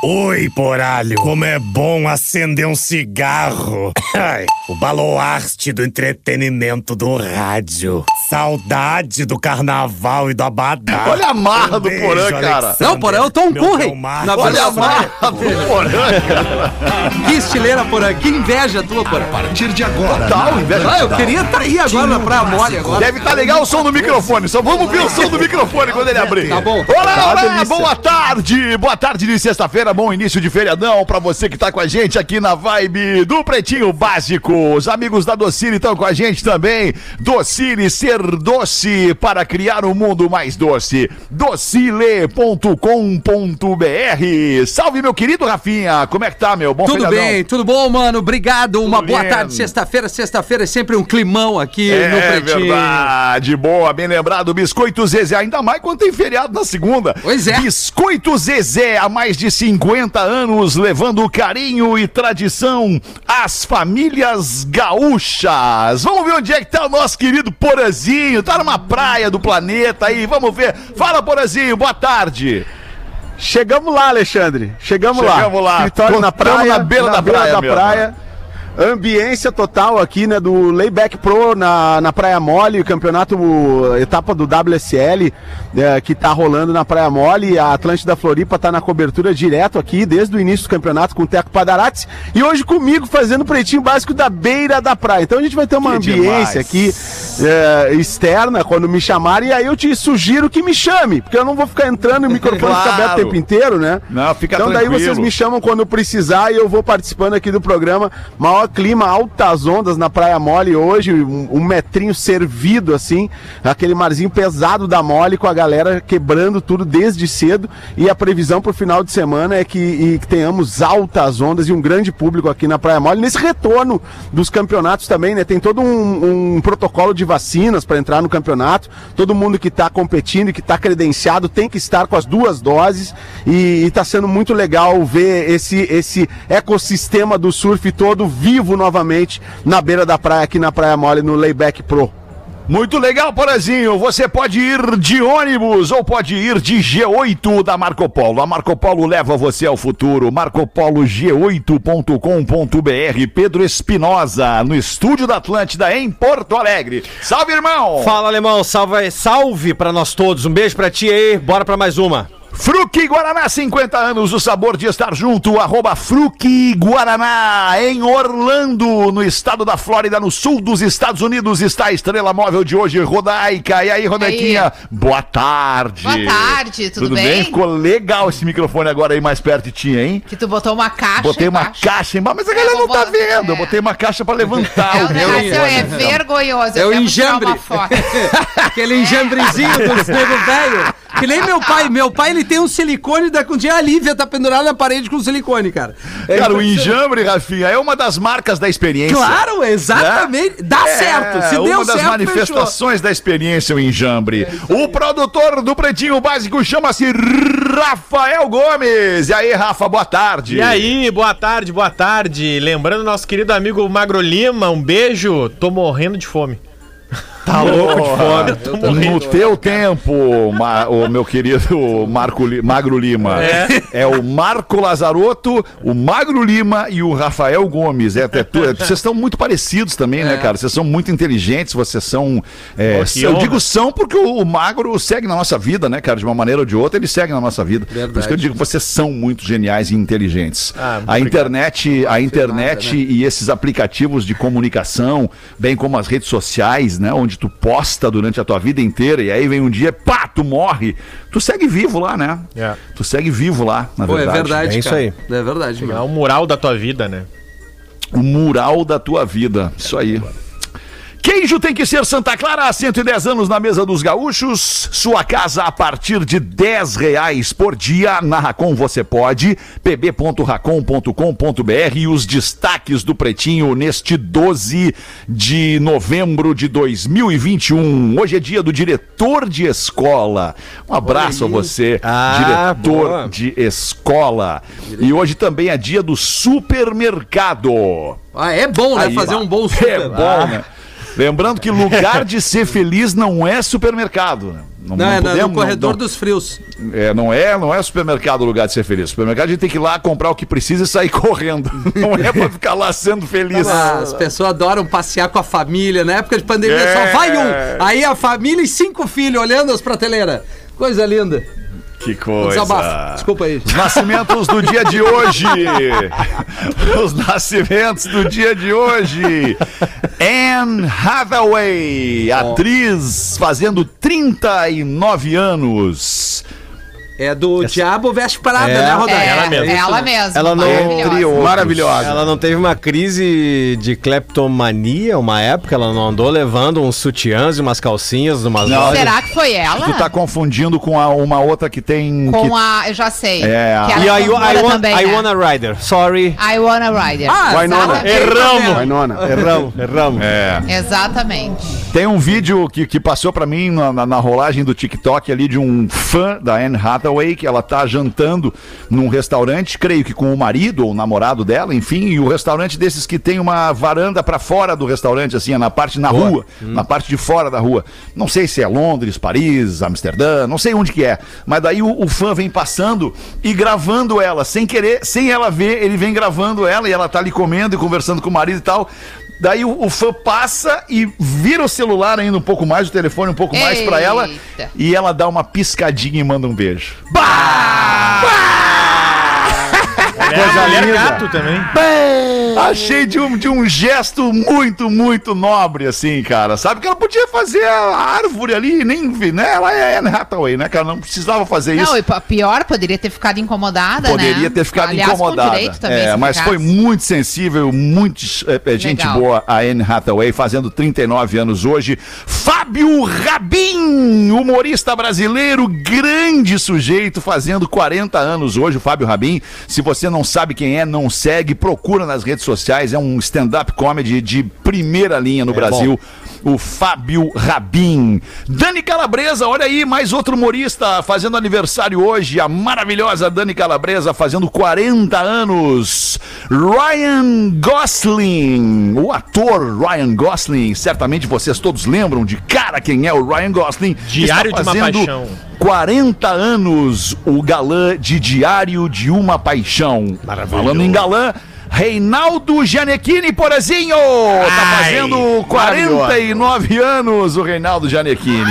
Oi, poralho, como é bom acender um cigarro. Ai, o baluarte do entretenimento do rádio. Saudade do carnaval e do abadá. Olha a marra Um do beijo, Porã, cara. Alexander. Não, Porã Meu Curry. Delmar. Na Olha a marra do Porã, cara. Que estileira, Porã. Que inveja tua, Porã. A partir de agora. Total, inveja. Ah, eu queria estar aí agora na Praia Mole agora. Deve estar legal o som do microfone. Só vamos ver o som do microfone quando ele abrir. Tá bom. Olá, Tá olá, boa tarde. Boa tarde de sexta-feira, bom início de feriadão pra você que tá com a gente aqui na vibe do Pretinho Básico. Os amigos da Docile estão com a gente também. Docile, ser doce para criar um mundo mais doce. docile.com.br. Salve, meu querido Rafinha. Como é que tá, meu? Bom Tudo feriadão. bem, tudo bom, mano? Obrigado. Uma boa lindo. tarde. Sexta-feira, sexta-feira é sempre um climão aqui no É Pretinho. verdade, boa, bem lembrado. Biscoito Zezé, ainda mais quando tem feriado na segunda. Pois é. Biscoito Zezé, há mais de 50 anos, levando carinho e tradição às famílias gaúchas. Vamos ver onde é que tá o nosso querido Porazinho. Tá numa praia do planeta aí, vamos ver. Fala, Porazinho, boa tarde. Chegamos lá, Alexandre. Chegamos, lá. Chegamos lá. Escritório Tô- na praia, na beira da praia mesmo. praia. Ambiência total aqui, né, do Layback Pro na, na Praia Mole, campeonato, etapa do WSL, é, que tá rolando na Praia Mole. A Atlântida Floripa tá na cobertura direto aqui, desde o início do campeonato com o Teco Padarates. E hoje comigo fazendo o pretinho básico da beira da praia. Então a gente vai ter uma Que ambiência demais. aqui é, externa quando me chamarem. E aí eu te sugiro que me chame, porque eu não vou ficar entrando e o microfone fica Claro. aberto o tempo inteiro, né? Não, fica Então daí tranquilo. vocês me chamam quando precisar e eu vou participando aqui do programa. Maior clima, altas ondas na Praia Mole hoje, um, um metrinho servido assim, aquele marzinho pesado da Mole com a galera quebrando tudo desde cedo e a previsão pro final de semana é que, que tenhamos altas ondas e um grande público aqui na Praia Mole nesse retorno dos campeonatos também, né? Tem todo um, um protocolo de vacinas para entrar no campeonato. Todo mundo que está competindo e que está credenciado tem que estar com as duas doses e está sendo muito legal ver esse, esse ecossistema do surf todo vivo novamente na beira da praia, aqui na Praia Mole, no Layback Pro. Muito legal, Porazinho. Você pode ir de ônibus ou pode ir de G8 da Marco Polo. A Marco Polo leva você ao futuro. marcopolog8.com.br. Pedro Espinosa, no estúdio da Atlântida, em Porto Alegre. Salve, irmão! Fala, alemão. Salve, salve pra nós todos. Um beijo pra ti aí. Bora pra mais uma. Fruque Guaraná, 50 anos, o sabor de estar junto, arroba Fruque Guaraná, em Orlando, no estado da Flórida, no sul dos Estados Unidos, está a estrela móvel de hoje, Rodaica. E aí, Rodaiquinha, boa tarde. Boa tarde, tudo bem? Ficou legal esse microfone agora aí mais perto de ti, hein? Que tu botou uma caixa Botei uma embaixo. caixa embaixo, mas a galera não tá vendo. Eu é. botei uma caixa pra levantar É, o o meu. negócio é vergonhoso. É eu o enjambre. uma foto. Aquele enjambrezinho do nego velho. Que nem meu pai. Meu pai, ele tem um silicone da onde a Lívia tá pendurada na parede com silicone, cara. É Cara, o enjambre, Rafinha, é uma das marcas da experiência. Claro, exatamente. Dá É, certo. Se deu uma das certo, manifestações da experiência, o enjambre. o produtor do Pretinho Básico chama-se Rafael Gomes. E aí, Rafa, boa tarde. E aí, boa tarde, boa tarde. Lembrando nosso querido amigo Magro Lima, um beijo. Tô morrendo de fome. Tá louco de fome. No teu tempo, ma- o meu querido Marco Li- Magro Lima. É. o Marco Lazarotto, o Magro Lima e o Rafael Gomes. É, é tu- é, vocês estão muito parecidos também, né, cara? Vocês são muito inteligentes, vocês são. é, Pô, eu honra. digo são porque o, o Magro segue na nossa vida, né, cara? De uma maneira ou de outra, ele segue na nossa vida. Por isso que eu digo que vocês são muito geniais e inteligentes. Ah, a obrigado. internet, a internet e esses aplicativos de comunicação, bem como as redes sociais, né? Onde tu posta durante a tua vida inteira e aí vem um dia, pá, tu morre. Tu segue vivo lá, né? É. Tu segue vivo lá, na Pô, é verdade. verdade, É isso cara. aí. É verdade, É mano. o mural da tua vida, né? O mural da tua vida. Isso aí. Queijo tem que ser Santa Clara há 110 anos na mesa dos gaúchos. Sua casa a partir de 10 reais por dia. Na Racon você pode. pb.racon.com.br e os destaques do Pretinho neste 12 de novembro de 2021. Hoje é dia do diretor de escola. Um abraço a você, Ah, diretor boa. de escola. E hoje também é dia do supermercado. Ah, é bom, né? Aí, Fazer um bom É super. bom, né? Lembrando que lugar de ser feliz não é supermercado, né? Não, é no- no podemos- corredor não- dos frios. é, não é, não é supermercado o lugar de ser feliz. Supermercado a gente tem que ir lá comprar o que precisa e sair correndo. Não é pra ficar lá sendo feliz. As pessoas adoram passear com a família. Na época de pandemia É. só vai um. Aí a família e cinco filhos olhando as prateleiras. Coisa linda. Que Desabafo. coisa. Desculpa aí. Os nascimentos do dia de hoje. Os nascimentos do dia de hoje. Anne Hathaway, atriz fazendo 39 anos. É do Diabo Veste Prada, É. né, Rodaica? É, Ela mesma. ela, isso, mesma. Ela não- Maravilhosa. Maravilhosa. Ela não teve uma crise de kleptomania uma época? Ela não andou levando uns sutiãs e umas calcinhas umas Não. lojas? Será que foi ela? Tu tá confundindo com a- uma outra que tem. Com que- a. Eu já sei. É, a- que E é a I, cantora I, want, também, I né? Wanna Rider. Sorry. I Wanna Rider. Ah, sabe? Erramos. Vai, nona. Erramos, erramos. É. Exatamente. Tem um vídeo que, que passou pra mim na, na- na rolagem do TikTok ali de um fã da Anne Hathaway que ela tá jantando num restaurante, creio que com o marido ou o namorado dela, enfim, e o restaurante desses que tem uma varanda pra fora do restaurante, assim, na parte na rua, na parte de fora da rua. Não sei se é Londres, Paris, Amsterdã, não sei onde que é. Mas daí o, o fã vem passando e gravando ela, sem querer, sem ela ver, ele vem gravando ela e ela tá ali comendo e conversando com o marido e tal. Daí o, o fã passa e vira o celular ainda um pouco mais, o telefone um pouco mais pra ela. E ela dá uma piscadinha e manda um beijo. Coisa linda. é gato também. Achei de um, de um gesto muito, muito nobre, assim, cara. Sabe que ela podia fazer a árvore ali, nem vi, né? Ela é Anne Hathaway, né, cara? Não precisava fazer isso. Não, e pior, poderia ter ficado incomodada, né? Poderia ter ficado Aliás, incomodada. Direito também, é, mas ficasse. foi muito sensível, muito é, é, gente Legal. boa, a Anne Hathaway, fazendo 39 anos hoje. Fábio Rabin, humorista brasileiro, grande sujeito, fazendo 40 anos hoje, o Fábio Rabin. Se você não sabe quem é, não segue, procura nas redes sociais. É um stand-up comedy de primeira linha no Brasil. O Fábio Rabin. Dani Calabresa, olha aí, mais outro humorista fazendo aniversário hoje. A maravilhosa Dani Calabresa fazendo 40 anos. Ryan Gosling, o ator Ryan Gosling. Certamente vocês todos lembram de cara quem é o Ryan Gosling. Diário de uma Paixão. 40 anos, o galã de Diário de uma Paixão. Falando em galã, Reinaldo Gianecchini, porazinho! Tá fazendo 49 anos o Reinaldo Gianecchini.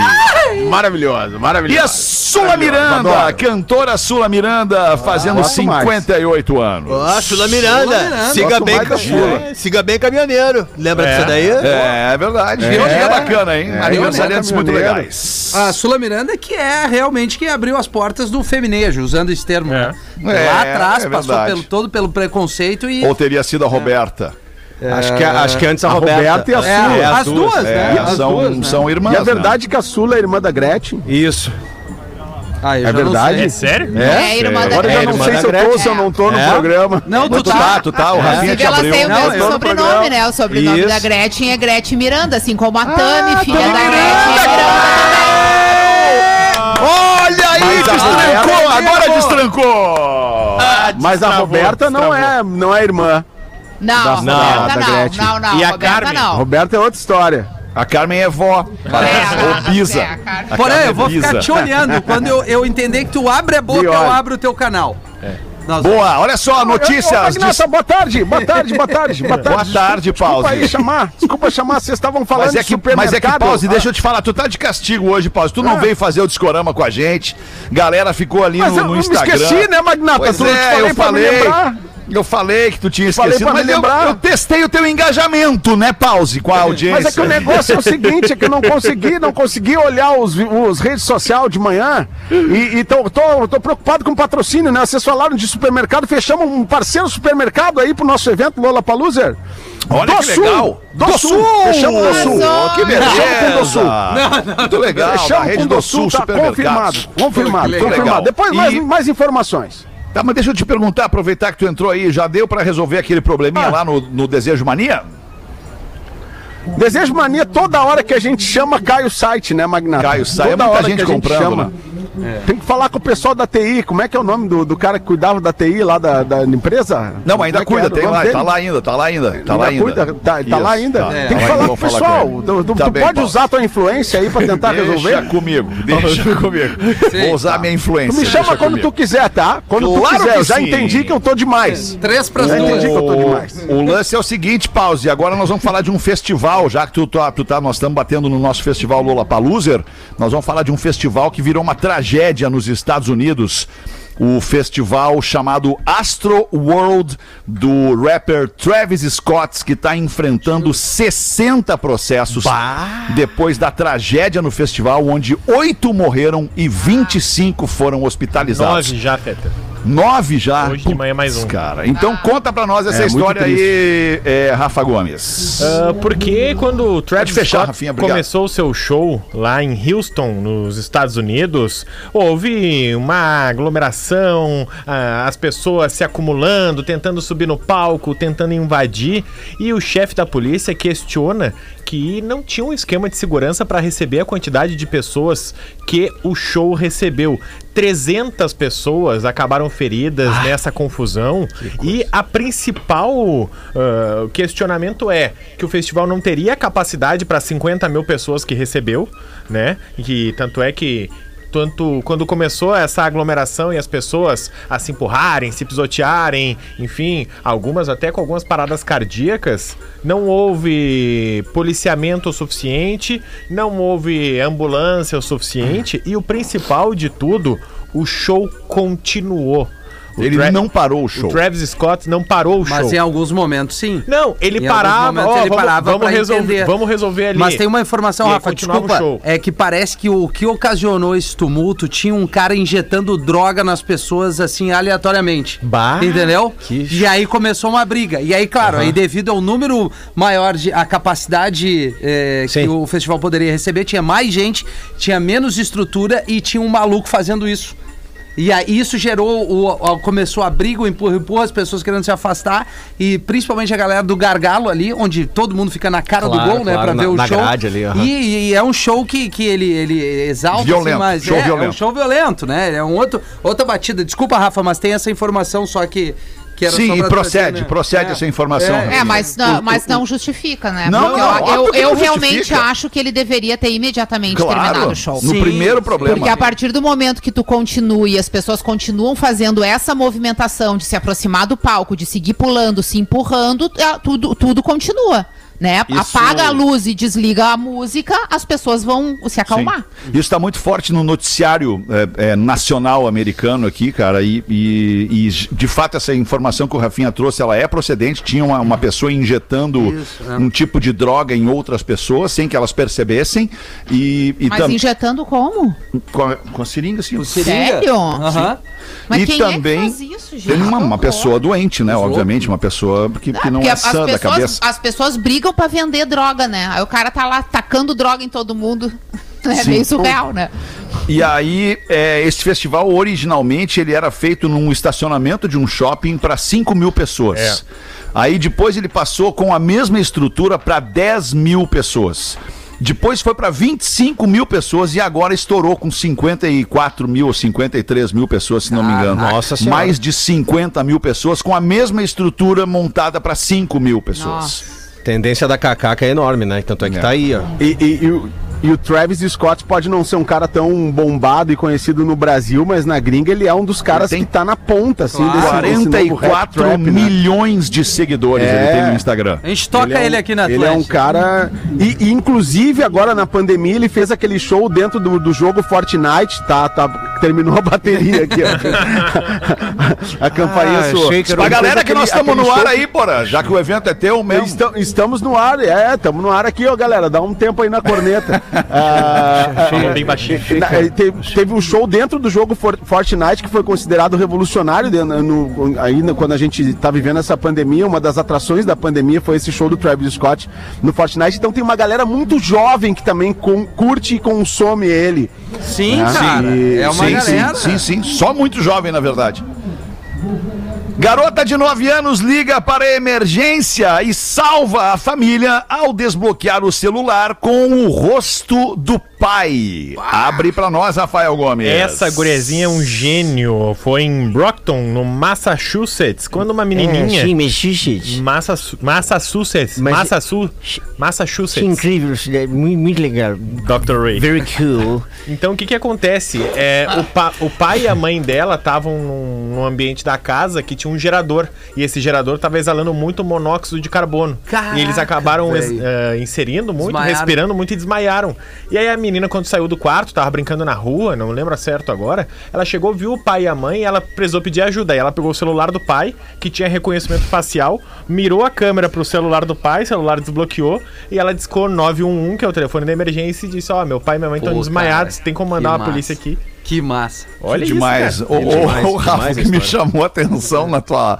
Maravilhoso, E maravilhoso. a Sula Miranda, adoro. cantora Sula Miranda, fazendo gosto mais. 58 anos. Ó, Sula Miranda. Siga Gosto bem, mais da ca- Sula. siga bem caminhoneiro. Lembra É. disso daí? É, é verdade. E hoje é bacana, hein? Aniversariantes muito caminhoneiro. legais. A Sula Miranda que é realmente que abriu as portas do feminejo, usando esse termo. É. né? É, Lá atrás é passou verdade. pelo, todo pelo preconceito e... Ou teria sido a Roberta. Acho, que, acho que antes a, A Roberta. Roberta e a É, Sula. as duas, né? É, As são, duas, né? são irmãs. E a né? verdade é que a Sula é irmã da Gretchen. Isso. Ah, É verdade? É sério? É, irmã da Agora eu já É, não sei se eu tô Gretchen. ou se eu não tô no É. programa. Não, Tu tu tá, tá. tu tá, o Rafinha Inclusive, te abriu. têm o Não, mesmo sobrenome, né? O sobrenome Isso. da Gretchen é Gretchen Miranda, assim como a Ah, Tami, filha da Gretchen é Miranda Olha aí, destrancou! Agora destrancou! Mas a Roberta não é, não é irmã. Não, Da- Roberta da não, Gretchen. não, não, E a Roberta Carmen? A não. Roberta é outra história. A Carmen é vó. É, Ou Bisa. é, a Carmen. A Porém, eu vou ficar Bisa. te olhando. Quando eu, eu entender que tu abre a boca, eu abro o teu canal. Nós- Boa, olha só, notícias. Magnata, de- boa tarde, boa tarde, boa tarde, boa tarde. Boa tarde, Desculpa Pause. aí chamar, desculpa chamar, vocês estavam falando Mas é, de que, mas é que. Pause, deixa eu te falar, tu tá de castigo hoje, Pause. Tu não Ah. veio fazer o discorama com a gente. Galera ficou ali Mas no, eu no me Instagram. esqueci, né, Magnata? Pois tu te é, falei eu pra me falei. Eu falei que tu tinha Falei esquecido, pra me mas eu, lembrar. eu testei o teu engajamento, né, Pause, com a audiência. Mas é que o negócio é o seguinte, é que eu não consegui, não consegui olhar os, os redes sociais de manhã e, e tô, tô, tô preocupado com o patrocínio, né? Vocês falaram de supermercado, fechamos um parceiro supermercado aí pro nosso evento Lola Paluser. Olha que legal. Do, Sul! Fechamos do Sul! Arrasou. Que beleza. Fechamos com o do Sul. Muito legal, Fechamos rede com o do do Sul, Sul, tá confirmado. Confirmado, confirmado. Depois E- mais, mais informações. Tá, mas deixa eu te perguntar, aproveitar que tu entrou aí, já deu pra resolver aquele probleminha Ah. lá no, no Desejo Mania? Desejo Mania, toda hora que a gente chama, cai o site, né, Magnata? Cai o site, é Toda muita hora gente que a comprando, né? Tem que falar com o pessoal da TI. Como é que é o nome do, do cara que cuidava da TI lá da, da empresa? Não, ainda é cuida, tem lá, dele? tá lá ainda, tá lá ainda, tá lá ainda. cuida, tá, tá lá ainda. tá. Tem que lá, falar com o pessoal. com. Tu, tu- Tá tu bem, pode Paulo. usar a tua influência aí pra tentar Deixa resolver? comigo, deixa comigo. Vou usar minha influência. Tu me chama deixa quando comigo. tu quiser, tá? Quando Claro tu quiser. Eu já sim. entendi que eu tô demais. Três pras Já duas. entendi que eu tô demais. O, lance é o seguinte, Pause, agora nós vamos falar de um festival, já que tu, tá, tá, nós estamos batendo no nosso festival Lollapalooza, nós vamos falar de um festival que virou uma tragédia nos Estados Unidos. O festival chamado Astro World do rapper Travis Scott, que está enfrentando 60 processos depois da tragédia no festival, onde oito morreram e 25 foram hospitalizados. Nove já, Feta. Nove já. Hoje de manhã mais um. Cara, então conta pra nós essa É, história aí, é, Rafa Gomes. Ah, porque quando o Travis fechar, Scott Rafinha, começou o seu show lá em Houston, nos Estados Unidos, houve uma aglomeração, ah, as pessoas se acumulando, tentando subir no palco, tentando invadir, e o chefe da polícia questiona que não tinha um esquema de segurança para receber a quantidade de pessoas que o show recebeu. 300 pessoas acabaram feridas Ah, nessa confusão. E a principal ah, questionamento é que o festival não teria capacidade para 50 mil pessoas que recebeu, né? Que tanto é que tanto quando começou essa aglomeração e as pessoas a se empurrarem, se pisotearem, enfim, algumas até com algumas paradas cardíacas, não houve policiamento o suficiente, não houve ambulância o suficiente e o principal de tudo, o show continuou. Ele Tra- não parou o show. o Travis Scott não parou o show. Mas em alguns momentos, sim. Não, ele Em alguns parava, momentos ó, ele vamos, parava vamos pra resolver, entender. vamos resolver ali. Mas tem uma informação, E aí Rafa, continuava o desculpa. show. É que parece que o que ocasionou esse tumulto tinha um cara injetando droga nas pessoas, assim, aleatoriamente. Bah, Entendeu? que E aí começou uma briga. E aí, claro, aí devido ao número maior de. a capacidade é, que o festival poderia receber, tinha mais gente, tinha menos estrutura e tinha um maluco fazendo isso. E aí isso gerou, o, o- começou a briga, o empurra, empurra, as pessoas querendo se afastar, e principalmente a galera do gargalo ali, onde todo mundo fica na cara Claro, do gol, né, claro, pra na- ver o na show. grade ali, aham. e, e é um show que, que ele, ele exalta, Violento, mas show é, é violento. um show violento, né? É um outro, outra batida. Desculpa, Rafa, mas tem essa informação só que, Sim, só e pra procede, né? procede É. essa informação. É, É, mas não, mas não justifica, né? Não, Porque não, eu, óbvio eu, que eu não realmente justifica. acho que ele deveria ter imediatamente Claro, terminado o show. no Sim, primeiro problema. Porque a partir do momento que tu continua e as pessoas continuam fazendo essa movimentação de se aproximar do palco, de seguir pulando, se empurrando, é, tudo, tudo continua. Né? Isso- Apaga a luz e desliga a música, as pessoas vão se acalmar. Sim. Isso está muito forte no noticiário é, é, nacional americano aqui, cara. E, e- e, de fato essa informação que o Rafinha trouxe, ela é procedente. Tinha uma, uma pessoa injetando um tipo de droga em outras pessoas sem que elas percebessem. E, e Mas tam- injetando como? com, a, com a seringa, sim. Sério? Aham. Mas e quem é também que faz isso, gente? tem uma, uma pessoa doente, né? Obviamente, uma pessoa que, que não Porque é as sã da pessoas, cabeça. as pessoas brigam pra vender droga, né? Aí o cara tá lá tacando droga em todo mundo. É Sim. meio surreal, né? E aí, é, esse festival, originalmente, ele era feito num estacionamento de um shopping para 5 mil pessoas. É. Aí depois ele passou com a mesma estrutura para 10 mil pessoas. Depois foi para 25 mil pessoas e agora estourou com 54 mil ou 53 mil pessoas, se não me engano. nossa senhora. Mais de 50 mil pessoas com a mesma estrutura montada para 5 mil pessoas. Nossa. Tendência da cacaca é enorme, né? Tanto é que É. tá aí, ó. E, e- e o- e o Travis Scott pode não ser um cara tão bombado e conhecido no Brasil, mas na gringa ele é um dos caras Tem que tá na ponta, assim, desse, desse novo rap 44 trap, né? milhões de seguidores É. ele tem no Instagram. A gente toca ele, é um- aqui na Ele é um cara. E, e, inclusive, agora na pandemia, ele fez aquele show dentro do, do jogo Fortnite. Tá, tá terminou a bateria aqui, ó. a campainha Ah, soou. Pra galera que nós estamos no ar aí, porra, já que o evento é teu mesmo. Estam- estamos no ar, é, estamos no ar aqui, ó, galera. Dá um tempo aí na corneta. Ah, ah, bem baixinho. eh, teve, teve um show dentro do jogo For- Fortnite que foi considerado revolucionário no- aí quando a gente tá vivendo essa pandemia. Uma das atrações da pandemia foi esse show do Travis Scott no Fortnite. Então tem uma galera muito jovem que também com- curte e consome ele. Sim, Ah, cara. sim, é uma sim, sim, sim, sim. Só muito jovem, na verdade. Garota de 9 anos liga para a emergência e salva a família ao desbloquear o celular com o rosto do pai. Abre pra nós, Rafael Gomes. Essa gurezinha é um gênio. Foi em Brockton, no Massachusetts, quando uma menininha. É, sim, Massachusetts. Massachu- Massachusetts. Mas- Massachu- Que Massachusetts. incrível, isso é muito, muito legal. Dr. Ray. Very cool. Então o que que acontece? É, o, pa- o pai e a mãe dela estavam num, num ambiente da casa que tinha um gerador. E esse gerador estava exalando muito monóxido de carbono. Caraca, e eles acabaram es- eh, inserindo muito, Desmaiaram. respirando muito e desmaiaram. E aí a menina, quando saiu do quarto, tava brincando na rua, não lembro certo agora. Ela chegou, viu o pai e a mãe e ela precisou pedir ajuda. Aí ela pegou o celular do pai, que tinha reconhecimento facial, mirou a câmera pro celular do pai, o celular desbloqueou e ela discou 911, que é o telefone da emergência, e disse: Ó, meu pai e minha mãe estão desmaiados, tem como mandar massa. polícia aqui. Que massa. Olha demais. isso, cara. O, É demais, o, o Rafa, o que me chamou a atenção na tua,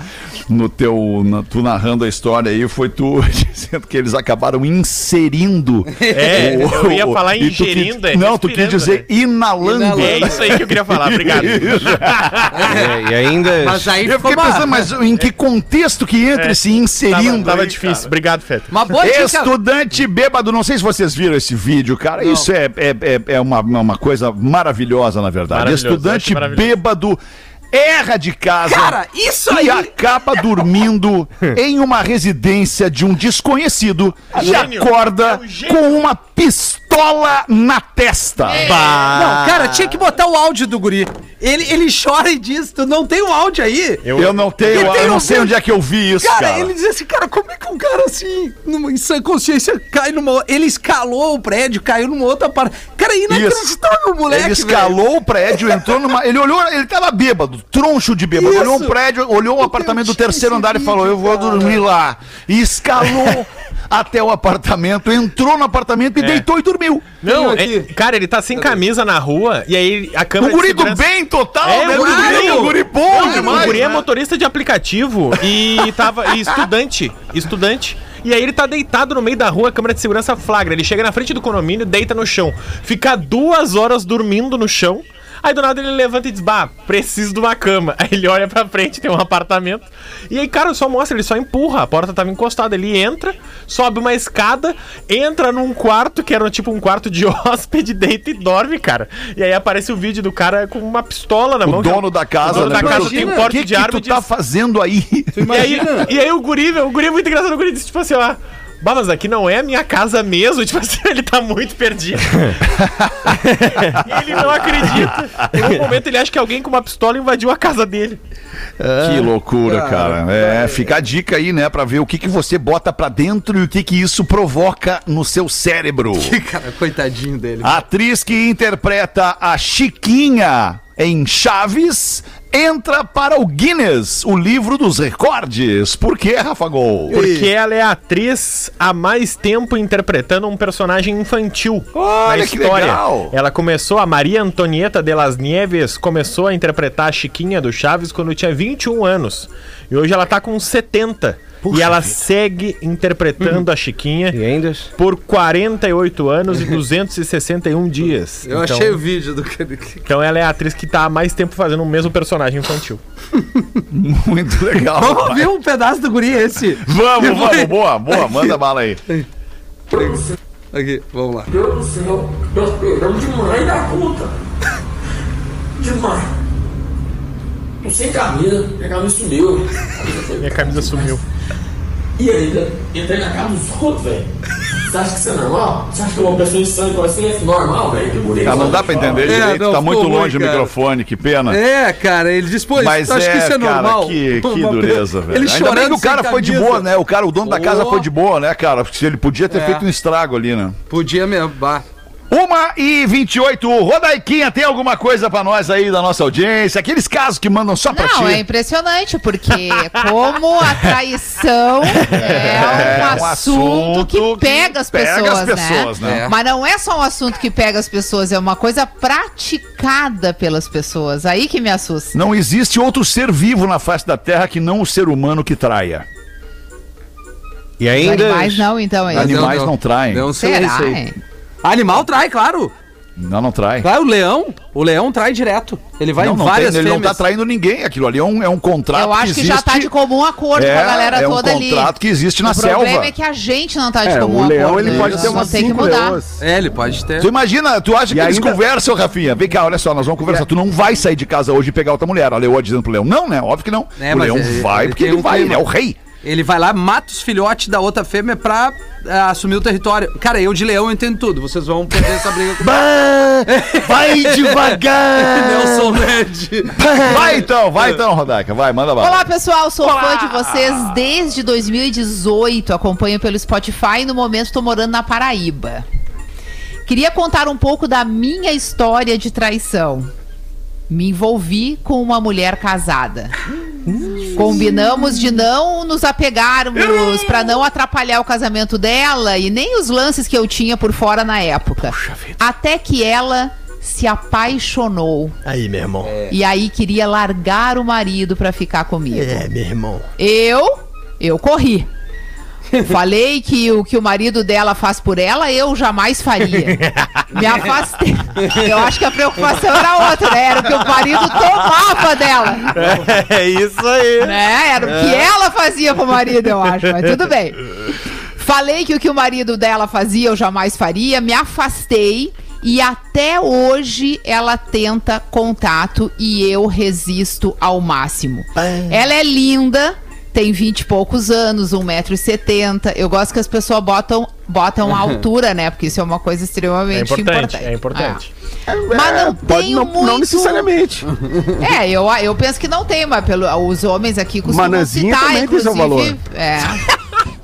no teu, na, tu narrando a história aí foi tu dizendo que eles acabaram inserindo. É, eu ia falar e tu ingerindo, é Não, tu quis dizer né? inalando. Inalando. É isso aí que eu queria falar, obrigado. É, e ainda. Mas aí Eu fiquei uma, pensando, mas em que contexto que entra É. esse inserindo? Tava, tava aí, difícil, obrigado, Feta. uma boa dica. Estudante bêbado, não sei se vocês viram esse vídeo, cara. Isso é, é, é, é uma, uma coisa maravilhosa, na verdade. Maravilhoso, Estudante bêbado erra de casa Cara, isso e aí. acaba dormindo em uma residência de um desconhecido e Gênio. acorda É um com uma pistola na testa. Não, cara, tinha que botar o áudio do guri. Ele, ele chora e diz: Tu não tem o áudio aí? Eu não tenho, tem eu não sei onde é que eu vi isso, Cara, cara. ele diz assim, cara, como é que um cara assim, numa em sã consciência, cai numa. Ele escalou o prédio, caiu numa outra parte. Cara, é inacreditável, moleque. Ele escalou o prédio, entrou numa. Ele olhou, ele tava bêbado, troncho de bêbado. Isso. Olhou um prédio, olhou o apartamento do terceiro andar e falou: Eu vou dormir lá. E escalou até o apartamento, entrou no apartamento e deitou e dormiu. Não, é- cara, ele tá sem camisa na rua e aí a O câmera. guri de do bem total, É, né? o O guri guri, bem. o guri bom Não, demais. o guri é motorista de aplicativo e tava e estudante, estudante. E aí ele tá deitado no meio da rua, a câmera de segurança flagra. Ele chega na frente do condomínio, deita no chão. Fica duas horas dormindo no chão. Aí do nada ele levanta e diz: Bah, preciso de uma cama. Aí ele olha pra frente, tem um apartamento. E aí, cara, só mostra, ele só empurra. A porta tava encostada. Ele entra, sobe uma escada, entra num quarto, que era tipo um quarto de hóspede, deita e dorme, cara. E aí aparece o vídeo do cara com uma pistola na mão. O que é- dono da casa, o dono né? da casa Imagina, tem um O porte que, de que arma tu e tá diz- fazendo aí? e aí, e aí o guri, o guri é muito engraçado, o guri diz, tipo assim, ó. Bah, mas aqui não é a minha casa mesmo. Tipo assim, ele tá muito perdido. e ele não acredita. Por um momento ele acha que alguém com uma pistola invadiu a casa dele. Que loucura, cara. É, fica a dica aí, né, pra ver o que, que você bota pra dentro e o que, que isso provoca no seu cérebro. Cara, coitadinho dele. A atriz que interpreta a Chiquinha em Chaves entra para o Guinness, o livro dos recordes. Por que, Rafa Gol? Porque ela é a atriz há mais tempo interpretando um personagem infantil Olha na que história. legal. Ela começou, a Maria Antonieta de las Nieves começou a interpretar a Chiquinha do Chaves quando tinha 21 anos. E hoje ela tá com 70. E ela segue interpretando a Chiquinha E ainda. por 48 anos e 261 dias. Eu Então- achei o vídeo do. Então ela é a atriz que tá há mais tempo fazendo o mesmo personagem infantil. Muito legal. Vamos pai. ver um pedaço do guri esse. Vamos, vamos, boa, boa, manda bala aí. Aqui, vamos lá. Deus do céu, nós perdemos demais da conta. Demais. Tô sem camisa, minha camisa sumiu. Minha camisa sumiu. E ainda entrei na casa dos outros, velho. Você acha que isso é normal? Você acha que uma pessoa insana igual assim é normal, velho? Ah, não dá pra entender É, direito, não, tá muito ruim, longe o cara. microfone, que pena. É, cara, ele diz, pô, Mas acha é, que isso é cara, normal? que, que dureza, velho. Ele Ainda bem chorando que o cara foi de boa, né? O cara, o dono da casa Oh. foi de boa, né, cara? Porque ele podia ter É. feito um estrago ali, né? Podia mesmo, bah. Uma e 28. Rodaiquinha, tem alguma coisa pra nós aí da nossa audiência? Aqueles casos que mandam só pra Não, ti. é impressionante, porque como a traição é um, É um assunto que assunto que pega as pega pessoas, as pessoas, né? né? Mas não é só um assunto que pega as pessoas, é uma coisa praticada pelas pessoas. Aí que me assusta. Não existe outro ser vivo na face da Terra que não o ser humano que traia. E Os ainda. animais não, então. é Animais não traem. Deu um Será? silêncio aí. Animal trai, claro. Não, não trai. Claro, o leão. O leão trai direto. Ele vai não, em não várias tem, ele não tá fêmeas. traindo ninguém. Aquilo ali é um, é um contrato Eu acho que, já tá de comum acordo É, com a galera é um toda ali. contrato que existe na o problema selva. é que a gente não tá de É, comum o leão acordo. ele pode Isso ter umas tem que mudar. leões. É, ele pode ter. Tu imagina, tu acha que E eles ainda- conversam, Rafinha? Vem cá, olha só, nós vamos conversar. Tu não vai sair de casa hoje e pegar outra mulher. A leoa dizendo pro leão. Não, né? Óbvio que não. É, o leão ele- vai ele porque ele um vai, ele é o rei. Ele vai lá, mata os filhotes da outra fêmea pra ah, assumir o território. Cara, eu de leão entendo tudo. Vocês vão perder essa briga com Vai devagar! Nelson Ned. Vai então, vai então, Rodaica. Vai, manda bala. Olá, pessoal, sou fã de vocês desde 2018. Acompanho pelo Spotify e no momento estou morando na Paraíba. Queria contar um pouco da minha história de traição. Me envolvi com uma mulher casada. Combinamos de não nos apegarmos para não atrapalhar o casamento dela e nem os lances que eu tinha por fora na época. Até que ela se apaixonou Aí, meu irmão. e aí queria largar o marido para ficar comigo. É, meu irmão. Eu, eu corri. Falei que o que o marido dela faz por ela, eu jamais faria. Me afastei. Eu acho que a preocupação era outra, né? Era o que o marido tomava dela. É isso aí. Né? Era o que ela fazia com o marido, eu acho. Mas tudo bem. Falei que o que o marido dela fazia, eu jamais faria. Me afastei. E até hoje ela tenta contato e eu resisto ao máximo. Ela é linda, tem 20 e poucos anos, 1,70m. Eu gosto que as pessoas botam, botam a altura, né? Porque isso é uma coisa É extremamente importante, é importante. Mas não É, não, muito... não necessariamente. É, eu, eu penso que não tem, mas pelo, os homens aqui costumam Manãzinha citar, também tem seu inclusive. valor. É.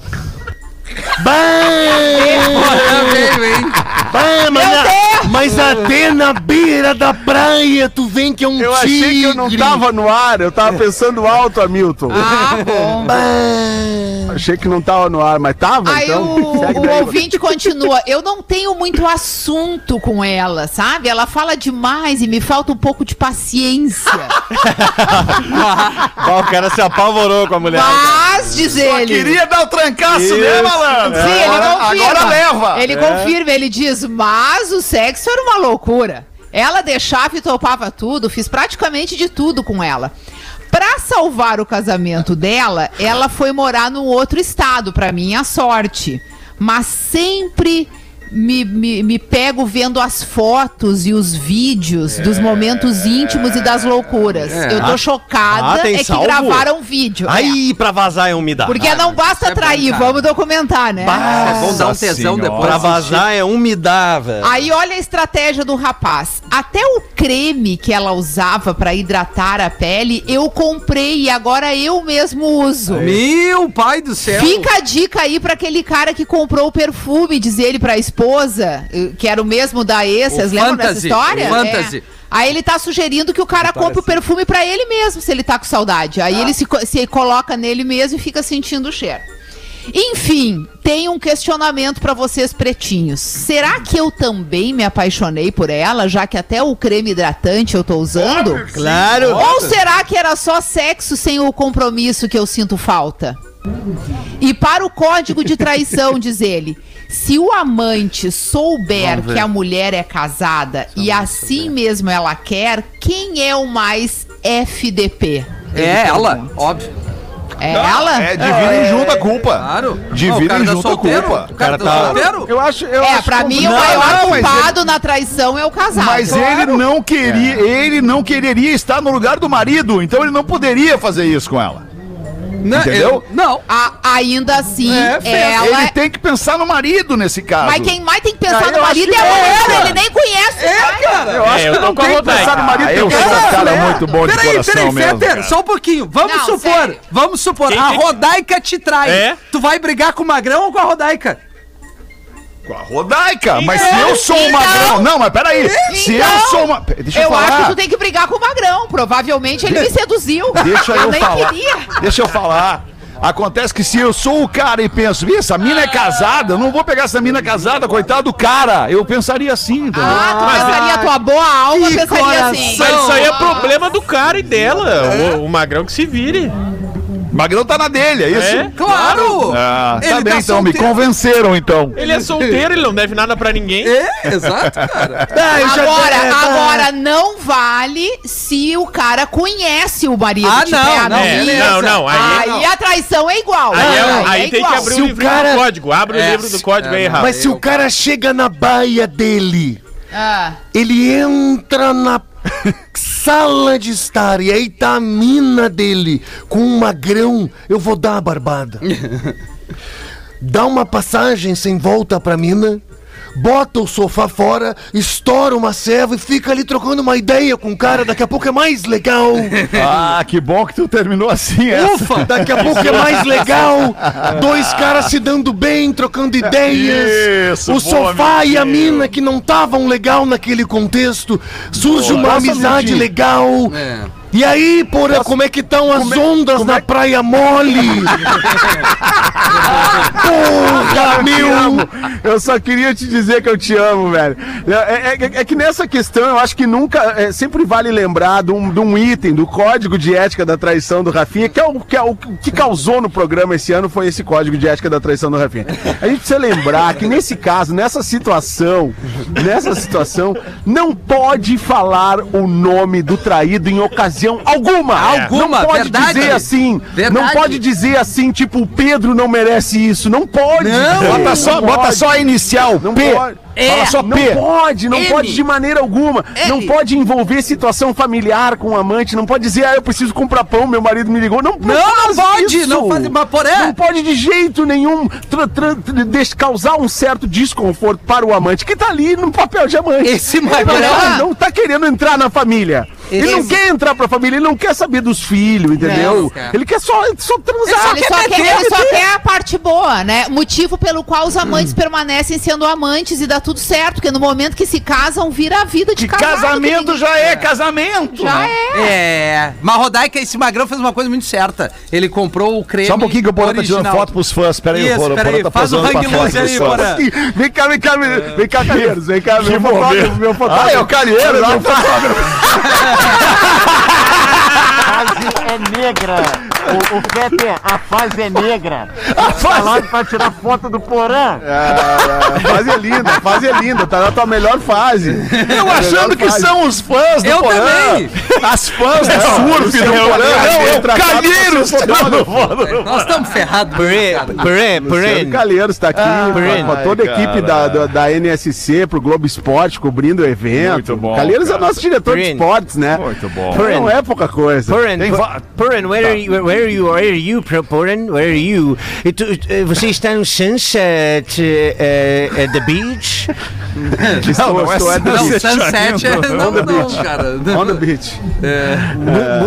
Bah, mas, Meu a- Deus! mas até na beira da praia tu vem que é um Eu achei que eu não tigre. tava no ar, eu tava pensando alto, Hamilton. Ah, bom. Achei que não tava no ar, mas tava, Aí então. o, o ouvinte continua. Eu não tenho muito assunto com ela, sabe? Ela fala demais e me falta um pouco de paciência. Ó, o cara se apavorou com a mulher. Mas, diz ele. Queria dar o trancaço, né, malandro? Sim, ele agora, confirma. agora leva. Ele confirma, ele diz, mas o sexo era uma loucura. Ela deixava e topava tudo, fiz praticamente de tudo com ela. Pra salvar o casamento dela, ela foi morar num outro estado, pra minha sorte. Mas sempre me, me, me pego vendo as fotos e os vídeos dos momentos íntimos e das loucuras. É. Eu tô Ah, chocada tem é que salvo? gravaram vídeo. É. Aí, pra vazar é umidade. Porque não basta é trair, vamos documentar, né? É bom dar um tesão Senhora. depois. Pra vazar é umidade, velho. Aí olha a estratégia do rapaz. Até o creme que ela usava pra hidratar a pele, eu comprei e agora eu mesmo uso. Meu pai do céu. Fica a dica aí pra aquele cara que comprou o perfume, diz ele pra esposa, eh, que era o mesmo da ex, vocês lembram dessa Fantasy, história? Fantasy. É. Aí ele tá sugerindo que o cara compre o perfume pra ele mesmo, se ele tá com saudade. Aí ele se, se coloca nele mesmo e fica sentindo o cheiro. Enfim, tem um questionamento pra vocês pretinhos. Será que eu também me apaixonei por ela, já que até o creme hidratante eu tô usando? Claro. Ou será que era só sexo sem o compromisso que eu sinto falta? E para o código de traição, diz ele. Se o amante souber que a mulher é casada e assim mesmo ela quer, quem é o mais FDP? Ele É ela, pergunta. óbvio. É ela? É, dividem junto a culpa. Claro. Dividem o tá junto a culpa. O cara, O cara tá, tá- solteiro. Eu acho. Eu É, acho pra mim o Não, maior não, culpado na traição é o casado. Mas ele não queria, ele não quereria estar no lugar do marido, então ele não poderia fazer isso com ela. Não, Entendeu? eu- não. A- ainda assim, É, ela. Ele tem que pensar no marido nesse caso. Mas quem mais tem que pensar Ah, no eu marido é a que é, cara. ele nem conhece. É, cara. cara. Eu acho É, eu que não tem que pensar no marido. Ah, eu sou um cara mulher. muito bom de Peraí, coração peraí, mesmo. Cara. só um pouquinho. Vamos Não, supor, sério. vamos supor, Quem a Rodaica te trai. É? Tu vai brigar com o Magrão ou com a Rodaica? Com a Rodaica. Mas se Então, eu sou um então- magrão. Não, mas peraí. Se eu Então, sou uma. Deixa eu, Eu falar. acho que tu tem que brigar com o Magrão. Provavelmente ele me seduziu. Deixa eu nem falar. queria. Deixa eu falar. Acontece que se eu sou o cara e penso, "Ih, essa mina é casada, eu não vou pegar essa mina casada, coitado do cara. Eu pensaria assim, entendeu? Ah, tu pensaria, tua boa alma pensaria assim. Mas isso aí é problema do cara e dela. O, o magrão que se vire. Magrão tá na dele, é isso? É? Claro! Ah, tá Ele bem, tá então, me solteiro. convenceram, então. Ele é solteiro, ele não deve nada pra ninguém. É, exato, cara. Agora, agora, não vale se o cara conhece o marido. Ah, tipo, não, é não, beleza. Não, não, aí- Aí a traição é igual. Aí, é- Aí aí é tem que abrir Se o livro cara- do código. Abre É. o livro do código É, aí, Rafa. Mas se o cara chega na baia dele, Ah, ele entra na sala de estar e aí tá a mina dele com um magrão, eu vou dar a barbada. Dá uma passagem sem volta pra mina. Bota o sofá fora, estoura uma ceva e fica ali trocando uma ideia com o cara. Daqui a pouco é mais legal. Ah, que bom que tu terminou assim, essa. Ufa, daqui a pouco é mais legal. Dois caras se dando bem, trocando ideias. Isso, o boa, sofá e a mina que não estavam legal naquele contexto. Surge uma Nossa, amizade legal. É. E aí, porra, como é que estão as ondas na praia mole? porra, meu! Eu só queria te dizer que eu te amo, velho. É, é- é- é que nessa questão eu acho que nunca. é, sempre vale lembrar de um, de um item do código de ética da traição do Rafinha, que é o que, é o que causou no programa esse ano foi esse código de ética da traição do Rafinha. A gente precisa lembrar que nesse caso, nessa situação, nessa situação, não pode falar o nome do traído em ocasião alguma. Alguma, não pode verdade. dizer assim. Não Verdade. pode dizer assim, tipo, o Pedro não merece isso. Não pode. Não. Bota só, Não bota pode. só a inicial, Não P. pode. Fala só Não P. pode, não M. pode de maneira alguma. Não pode envolver situação familiar com o amante. Não pode dizer, ah, eu preciso comprar pão, meu marido me ligou. Não, Não, não faz pode, isso. não faz- é. Não pode de jeito nenhum tra- tra- tra- causar um certo desconforto para o amante que tá ali no papel de amante. Esse magrão- não, não tá querendo entrar na família. Ele não quer entrar pra família, ele não quer saber dos filhos, entendeu? Ele quer só, só transar. Ele só, quer, ele só quer a parte boa, né? Motivo pelo qual os amantes permanecem sendo amantes e dá tudo certo, porque no momento que se casam, vira a vida de casado, casamento que já é casamento. Já né? é. É. Mas Rodaica, esse magrão fez uma coisa muito certa. Ele comprou o creme. Só um pouquinho que o Porã tá tirando foto pros fãs. Pera aí, Isso, o Porã, pera aí, tá faz o posando pra foto aí. Porã. Vem cá, vem cá, vem cá, Calheiros, vem cá, meu fotógrafo, meu Ah, fotógrafo. é o Calheiro, meu fotógrafo. fase é negra. O, o Pepe, a fase é negra. A fase- Falaram pra tirar foto do Porã. Ah, a fase é linda, a fase é linda, tá na tua melhor fase. Eu achando que são os fãs do Eu Porã. também. As fãs do surf do Porã. Não, é o Calheiros. Nós estamos ferrados. Porém, porém, Luciano porém. Calheiros tá aqui Porém. com a toda a equipe da, da, da NSC pro Globo Esporte, cobrindo o evento. Muito bom, Calheiros cara. é nosso diretor de Porém. esportes, né? Muito bom. Não é pouca coisa. Purin, where are you? Where are you? Where are you, Purin? Where are you? Você está no Sunset eh, at the beach? Não é estou at the Não, beach. Sunset é. Não, On the não, beach. cara. On the beach.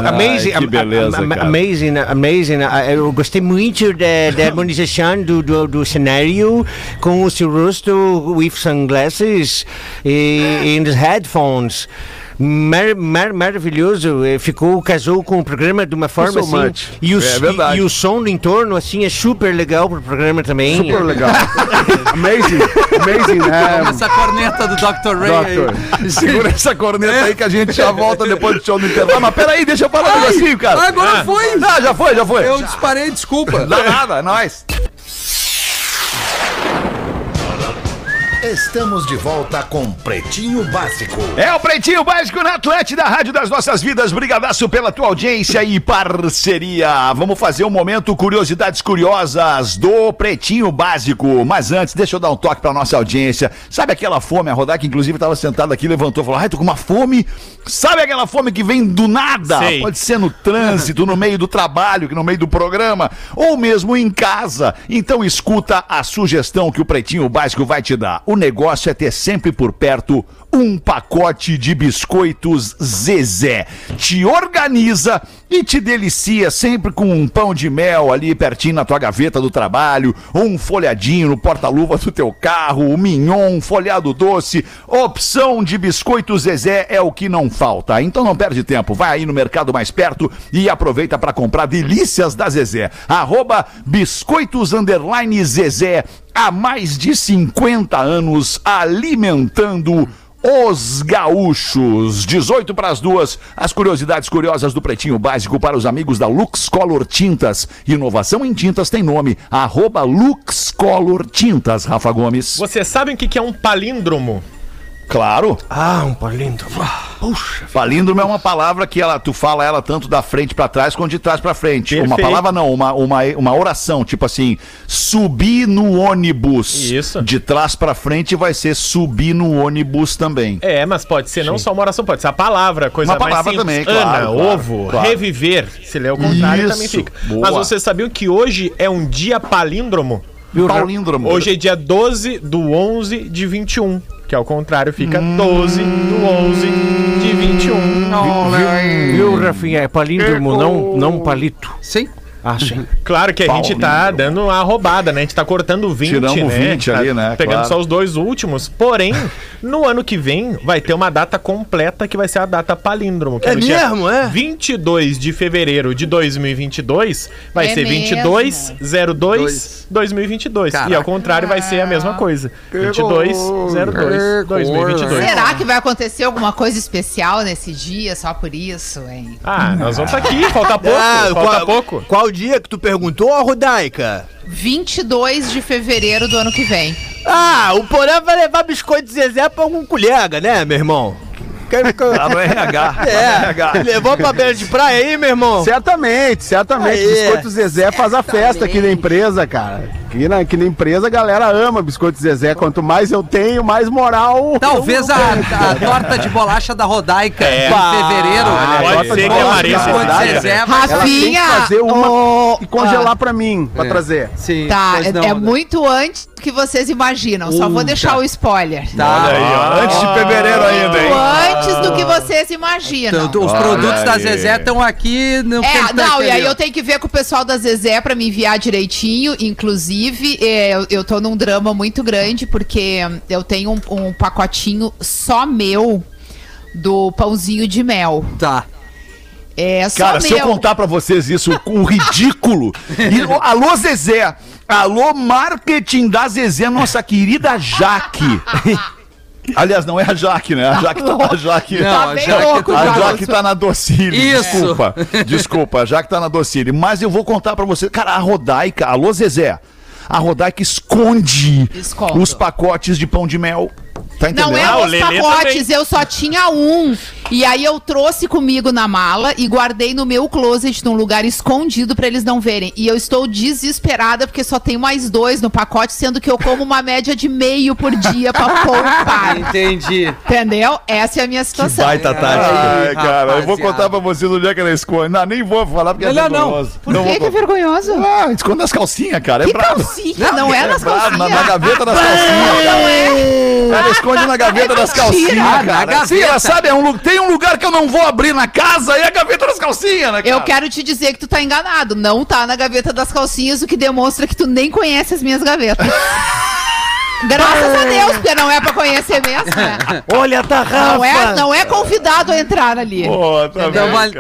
amazing, que beleza, am- am- cara. amazing, amazing. Ah, Eu gostei muito da, da harmonização do, do, do cenário com o seu rosto with sunglasses e, e os headphones. Mar, mar- maravilhoso, Eh, ficou, casou com o programa de uma forma so assim. much. E o, É verdade. e, e o som do entorno assim é super legal pro programa também. Super legal. amazing, amazing, né? Essa corneta do Dr. Ray Doctor. aí. Segura essa corneta aí que a gente já volta depois do show do intervalo. Mas peraí, deixa eu falar um negocinho, cara. Agora foi. Não, já foi, já foi. Eu disparei, desculpa. Dá nada, é Estamos de volta com Pretinho Básico. É o Pretinho Básico na Atlântida, Rádio das Nossas Vidas. Brigadaço pela tua audiência e parceria. Vamos fazer um momento Curiosidades Curiosas do Pretinho Básico. Mas antes, deixa eu dar um toque pra nossa audiência. Sabe aquela fome? A Rodar, que inclusive estava sentada aqui, levantou e falou: Ai, tô com uma fome. Sabe aquela fome que vem do nada? Sei. Pode ser no trânsito, no meio do trabalho, que no meio do programa, ou mesmo em casa. Então escuta a sugestão que o Pretinho Básico vai te dar. O negócio é ter sempre por perto um pacote de biscoitos Zezé. Te organiza e te delicia sempre com um pão de mel ali pertinho na tua gaveta do trabalho, ou um folhadinho no porta-luva do teu carro, um mignon, um folhado doce. Opção de biscoito Zezé é o que não falta. Então não perde tempo, vai aí no mercado mais perto e aproveita para comprar delícias da Zezé. Arroba biscoitos Zezé há mais de 50 anos alimentando os gaúchos. 18 para as duas, as curiosidades curiosas do Pretinho Básico para os amigos da Lux Color Tintas. Inovação em tintas tem nome, arroba Lux Color Tintas, Rafa Gomes. Vocês sabem o que é um palíndromo? Claro. Ah, um palíndromo. Palíndromo é uma palavra que ela, tu fala ela tanto da frente pra trás quanto de trás pra frente. Uma Perfeito. palavra não, uma, uma, uma oração, tipo assim, subir no ônibus. Isso. De trás pra frente vai ser subir no ônibus também. É, mas pode ser não só uma oração, pode ser a palavra, coisa Uma palavra mais também, simples. claro, Ana, claro, ovo, claro. reviver. Se ler o contrário, Isso, também fica. boa. Mas vocês sabiam que hoje é um dia palíndromo? Palíndromo. Hoje é dia 12 do 11 de 21. Que ao contrário fica Hum. 12 do 11 de 21. Viu, Rafinha? É palíndromo, não, não palito. Sim. Ah, sim. Claro que a gente tá dando uma roubada, né? A gente tá cortando 20, Tiramos né? 20 Tá ali, né? Pegando Claro. só os dois últimos. Porém, no ano que vem vai ter uma data completa que vai ser a data palíndromo. Que É no dia mesmo, é? 22 de fevereiro de 2022 vai É ser mesmo? 22 02 2022. E ao contrário vai ser a mesma coisa. 22 02 2022. Será que vai acontecer alguma coisa especial nesse dia, só por isso, hein? Ah, nós vamos estar aqui, falta pouco, Ah, falta qual, pouco. Qual dia que tu perguntou, a Rodaica? 22 de fevereiro do ano que vem. Ah, o Porã vai levar biscoito Zezé pra algum colega, né, meu irmão? Lá no RH. lá no RH. É, levou pra beira de praia aí, meu irmão? Certamente, certamente. Aê. Biscoito Zezé faz a festa aqui na empresa, cara. Aqui na, aqui na empresa a galera ama Biscoito Zezé. Quanto mais eu tenho, mais moral. Talvez a, a torta de bolacha da Rodaica É. em fevereiro. Ah, Pode torta ser de que apareça da dia, Zezé, Rafinha, fazer uma ô, e congelar ah, pra mim, pra É. trazer. Sim, Tá, é, não, é né? muito antes do que vocês imaginam. Só vou Uh, deixar tá. o spoiler. Tá. Olha aí, ó. Antes de fevereiro ainda, hein? Muito antes do que vocês imaginam. Então, os Olha produtos da aí. Zezé estão aqui no É, Kentucky não, e aí eu tenho que ver com o pessoal da Zezé pra me enviar direitinho. Inclusive, é, eu, eu tô num drama muito grande, porque eu tenho um, um pacotinho só meu do pãozinho de mel. Tá. É só Cara, se eu meu. contar pra vocês isso, o ridículo. E, alô, Zezé. Alô, marketing da Zezé, nossa querida Jaque. Aliás, não é a Jaque, né? A Jaque tá, a Jaque, Não, Tá a Jaque louco, a. Jaque tá na docile. Isso. Desculpa. Desculpa, a Jaque tá na docile. Mas eu vou contar pra você. Cara, a Rodaica, alô, Zezé. A Rodaica esconde Escondo. os pacotes de pão de mel. Tá entendendo? Não é Ah, os pacotes, eu só tinha um. E aí eu trouxe comigo na mala e guardei no meu closet num lugar escondido pra eles não verem. E eu estou desesperada porque só tem mais dois no pacote, sendo que eu como uma média de meio por dia pra poupar. Entendi. Entendeu? Essa é a minha situação. Baita tática. Ai, cara, eu vou rapaziada. contar pra vocês onde é que ela esconde. Não, nem vou falar porque Melhor é não. vergonhoso. Por Não que, vou que é vergonhoso? Ah, esconde as calcinhas, cara. É Que calcinha? Não, é nas brabo, calcinhas. Na, na gaveta das calcinhas, cara. Ela esconde na gaveta das calcinhas, Ah, na gaveta. Sim, ela sabe, é um, tem um lugar que eu não vou abrir na casa e é a gaveta das calcinhas, né, cara? Eu quero te dizer que tu tá enganado. Não tá na gaveta das calcinhas, o que demonstra que tu nem conhece as minhas gavetas. Graças a Deus, porque não é pra conhecer mesmo, né? Olha a tarrafa. Não é, não é convidado a entrar ali. Pô, tá Tamo bem, ali-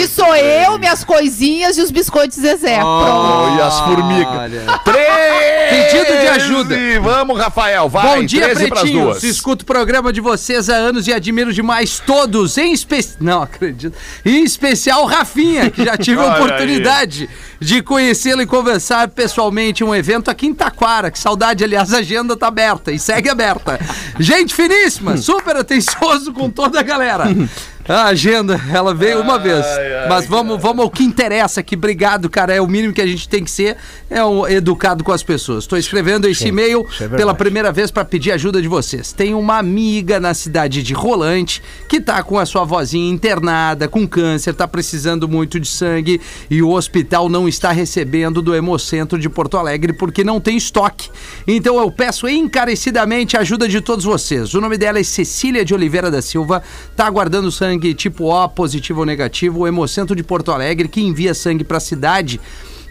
cara. sou eu, minhas coisinhas e os biscoitos Zezé. Pronto. Oh, e as formigas. Olha. Três! Pedido de ajuda. Vamos, Rafael, vai. Bom dia, 13 pras pretinhos. duas. Escuto o programa de vocês há anos e admiro demais todos, em especial... Não acredito. Em especial o Rafinha, que já tive a Olha oportunidade de conhecê-lo e conversar pessoalmente em um evento aqui em Taquara. Que saudade, aliás, a agenda tá aberta e segue aberta. Gente finíssima, super atencioso com toda a galera. A agenda, ela veio uma vez. Mas vamos, vamos ao que interessa aqui. Obrigado, cara. É o mínimo que a gente tem que ser, é o educado com as pessoas. Estou escrevendo esse e-mail pela primeira vez para pedir ajuda de vocês. Tem uma amiga na cidade de Rolante que tá com a sua vozinha internada, com câncer, tá precisando muito de sangue e o hospital não está recebendo do Hemocentro de Porto Alegre porque não tem estoque. Então eu peço encarecidamente a ajuda de todos vocês. O nome dela é Cecília de Oliveira da Silva, tá aguardando sangue sangue tipo O, positivo ou negativo, o Hemocentro de Porto Alegre, que envia sangue para a cidade.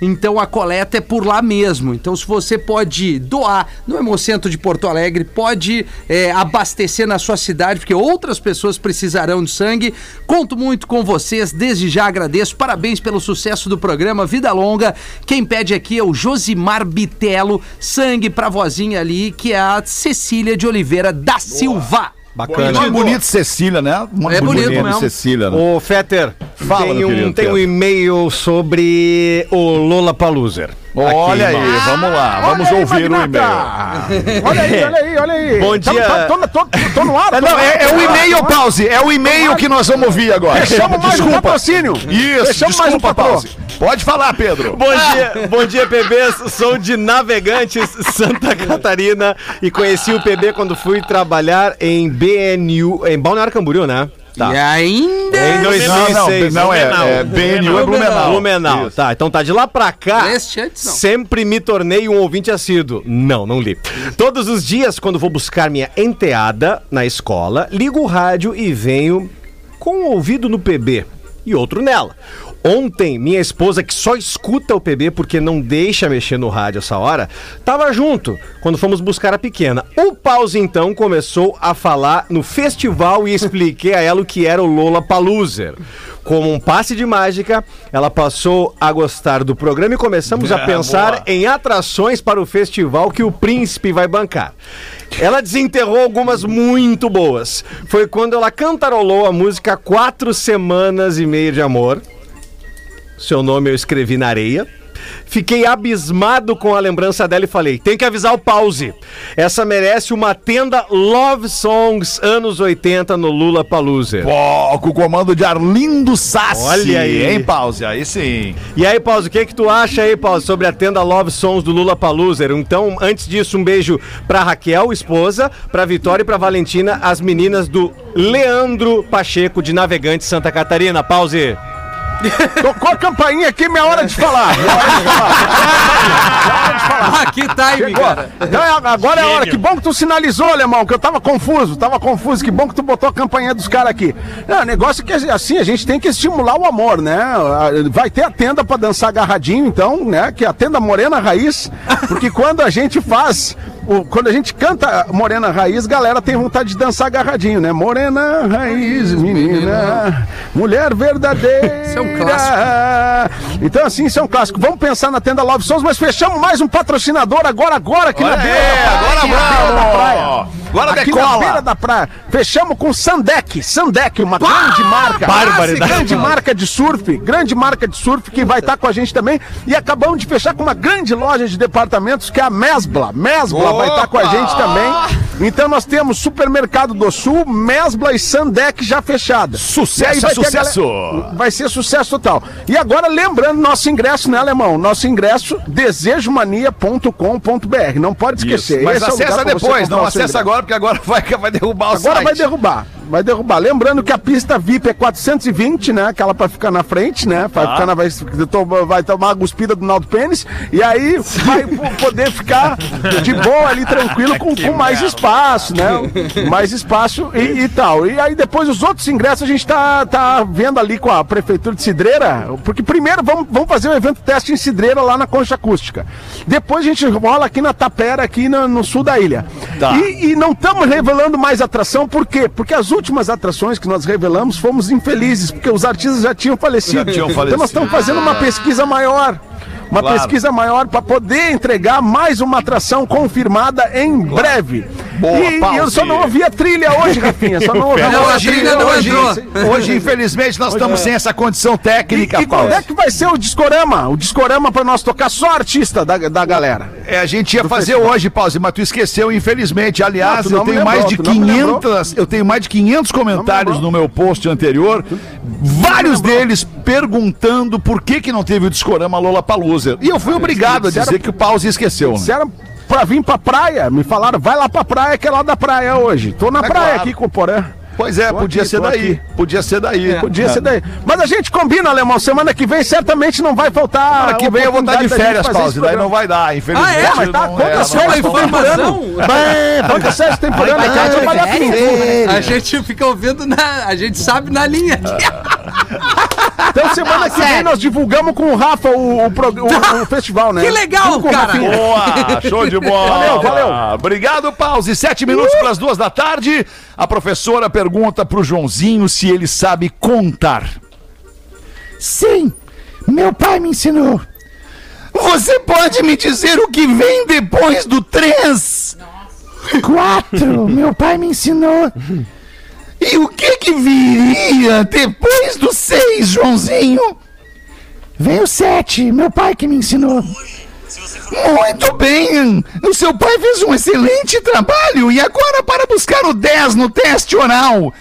Então a coleta é por lá mesmo. Então, se você pode doar no Hemocentro de Porto Alegre, pode é, abastecer na sua cidade, porque outras pessoas precisarão de sangue. Conto muito com vocês, desde já agradeço. Parabéns pelo sucesso do programa Vida Longa. Quem pede aqui é o Josimar Bitelo, sangue pra vozinha ali, que é a Cecília de Oliveira da Silva. Bacana. Nome bonito Cecília, né? Nome É bonito mesmo. Cecília, né? Ô, Fetter, Fala, tem meu um, querido tem um e-mail sobre o Lola Paluser. Olha aí, vamos lá, vamos Olha aí, ouvir o e-mail. Olha aí, olha aí, olha aí. Bom Tamo- dia. tá- Tô, tô- tô no ar. tô Não, no ar, é, é tô o e-mail, tô pause. É o e-mail que nós vamos ouvir agora. Fechamos mais um patrocínio. Isso, Fechamos mais um desculpa, pause. Pode falar, Pedro. Bom dia, bom dia, PBs. Sou de Navegantes, Santa Catarina e conheci o PB quando fui trabalhar em BNU, em Balneário Camboriú, né? Tá. E ainda. Em 2006. Não, não, é, é BNU é Blumenau. Blumenau. Isso. Tá, então tá de lá pra cá. Leste antes, não. Sempre me tornei um ouvinte assíduo. Não, não li. Todos os dias, quando vou buscar minha enteada na escola, ligo o rádio e venho com um ouvido no PB e outro nela. Ontem, minha esposa, que só escuta o PB porque não deixa mexer no rádio essa hora, tava junto quando fomos buscar a pequena. O pause então começou a falar no festival e expliquei a ela o que era o Lola Paluser. Como um passe de mágica, ela passou a gostar do programa e começamos a Ah, pensar boa. em atrações para o festival que o príncipe vai bancar. Ela desenterrou algumas muito boas. Foi quando ela cantarolou a música Quatro Semanas e Meia de Amor. Seu nome eu escrevi na areia. Fiquei abismado com a lembrança dela e falei: tem que avisar o pause. Essa merece uma tenda Love Songs anos 80 no Lula Paluser. Pô, com o comando de Arlindo Sassi. Olha aí. Hein, pause? Aí sim. E aí, Pause, o que que tu acha aí, Pause, sobre a tenda Love Songs do Lula Paluser? Então, antes disso, um beijo pra Raquel, esposa, pra Vitória e pra Valentina, as meninas do Leandro Pacheco de Navegante Santa Catarina. Pause. Tocou a campainha aqui, minha hora de falar. Minha hora de falar. Ah, que time, cara. Então é- agora é a hora. Que bom que tu sinalizou, alemão, que eu tava confuso, tava confuso. Que bom que tu botou a campainha dos caras aqui. Não, o negócio é que assim, a gente tem que estimular o amor, né? Vai ter a tenda pra dançar agarradinho, então, né? Que é a tenda Morena Raiz. Porque quando a gente faz. O- quando a gente canta Morena Raiz, galera tem vontade de dançar agarradinho, né? Morena Raiz, menina, mulher verdadeira. Isso é um clássico. Então, assim, isso é um clássico. Vamos pensar na tenda Love Songs, mas fechamos mais um patrocinador agora, agora, aqui na Olha beira agora na beira da vamos. Agora aqui decola. na beira da praia. Fechamos com Sandec. Sandec, uma grande marca. Barbaridade. Grande marca de surf. Grande marca de surf que vai estar com a gente também. E acabamos de fechar com uma grande loja de departamentos que é a Mesbla. Mesbla vai estar com a gente também. Então nós temos Supermercado do Sul, Mesbla e Sandec já fechada. Sucesso, vai sucesso. galera- Vai ser sucesso total. E agora lembrando nosso ingresso, né, Alemão? Nosso ingresso desejomania.com.br. Não pode esquecer. Mas Esse é acessa você depois, não acessa ingresso. Agora, porque agora vai, vai derrubar o Agora site. vai derrubar. Vai derrubar. Lembrando que a pista VIP é 420, né? Aquela pra ficar na frente, né? Vai, Tá. ficar na, vai, vai tomar a guspida do Naldo Pênis. E aí vai po- poder ficar de boa ali, tranquilo, com, com mais espaço, né? Mais espaço e, e tal. E aí depois os outros ingressos a gente tá, tá vendo ali com a Prefeitura de Cidreira. Porque primeiro vamos, vamos fazer um evento teste em Cidreira lá na Concha Acústica. Depois a gente rola aqui na Tapera, aqui no, no sul da ilha. Tá. E, e não estamos revelando mais atração, por quê? Porque as últimas atrações que nós revelamos fomos infelizes, porque os artistas já tinham falecido. Já tinham Então falecido. nós estamos fazendo uma pesquisa maior. Uma Claro. pesquisa maior para poder entregar mais uma atração confirmada em breve. Boa, e, e eu só não ouvi a trilha hoje, Rafinha. Só não ouvi Não, a trilha não hoje, entrou. hoje, infelizmente, nós estamos sem essa condição E, técnica, e quando Paulo. é que vai ser o discorama? O discorama para nós tocar só artista da, da galera. É, a gente ia do fazer festival. hoje, Pause, mas tu esqueceu, infelizmente. Aliás, Não, eu tenho lembrou, mais de tu não me lembrou. 500, eu tenho mais de 500 comentários no meu post anterior, vários deles perguntando por que que não teve o discorama Lola Palusa. E eu fui obrigado a dizer que o Pause esqueceu. Né? Pra vir pra praia. Me falaram, vai lá pra praia, que é lá da praia hoje. Tô na É praia claro. aqui com o Porã. Pois é, podia aqui, ser daí. Podia ser daí. Podia ser daí. Mas a gente combina, Alemão. Semana que vem certamente não vai faltar. Semana que vem eu vou estar de férias, Pause. Daí não vai dar, infelizmente. Ah, é? Mas tá, não- conta é, só temporano. Conta só esse temporano. Vai- trabalhar com? A gente fica ouvindo na. A gente sabe na linha. Então semana Não, que vem sério. nós divulgamos com o Rafa o, o, o- o festival, né? Que legal, cara. Rafinha. Boa! Show de bola! Valeu, valeu. Obrigado, Pause. Sete minutos para as duas da tarde. A professora pergunta pro Joãozinho se ele sabe contar. Sim, meu pai me ensinou. Você pode me dizer o que vem depois do 3? Quatro, meu pai me ensinou. E o que que viria depois do 6, Joãozinho? Vem o 7, meu pai que me ensinou. Muito bem! O seu pai fez um excelente trabalho e agora para buscar o 10 no teste oral.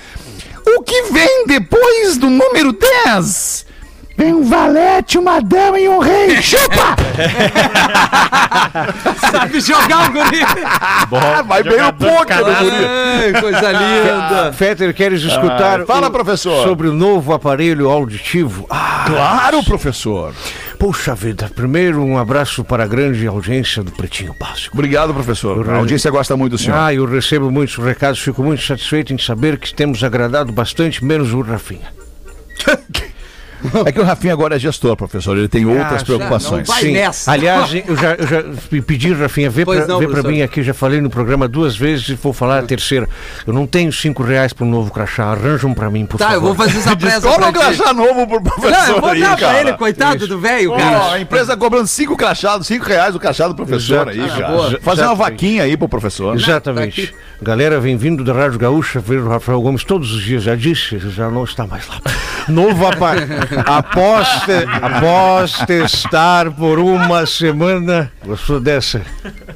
O que vem depois do número 10? Vem um valete, uma dama e um rei. Chupa! Sabe jogar o guri. Ah, vai bem no poker, o guri. Ai, coisa linda. Fetter, queres escutar Ah, fala, o- professor. sobre o novo aparelho auditivo? Ah, Claro, professor. Puxa vida, primeiro um abraço para a grande audiência do Pretinho Básico. Obrigado, professor. A audiência gosta muito do senhor. Ah, eu recebo muitos recados, fico muito satisfeito em saber que temos agradado bastante, menos o Rafinha. É que o Rafinha agora é gestor, professor. Ele tem outras Ah, preocupações. vai Sim. nessa. Aliás, eu já, eu já pe- pedi, Rafinha, vê professor. mim aqui, já falei no programa duas vezes e vou falar a terceira. Eu não tenho cinco reais pro novo crachá, arranjam pra mim, por Tá, eu favor. vou fazer essa pressa o ti. crachá novo pro professor Não, eu vou aí, dar pra cara. ele, coitado do velho, cara. a empresa cobrando cinco crachados, cinco reais o crachá do professor Exato. aí, Ah, cara. boa. Fazer uma vaquinha aí pro professor. Exatamente. Galera, vem vindo da Rádio Gaúcha, ver o Rafael Gomes todos os dias, já disse, já não está mais lá. Novo aparelho. após, após testar por uma semana, gostou dessa,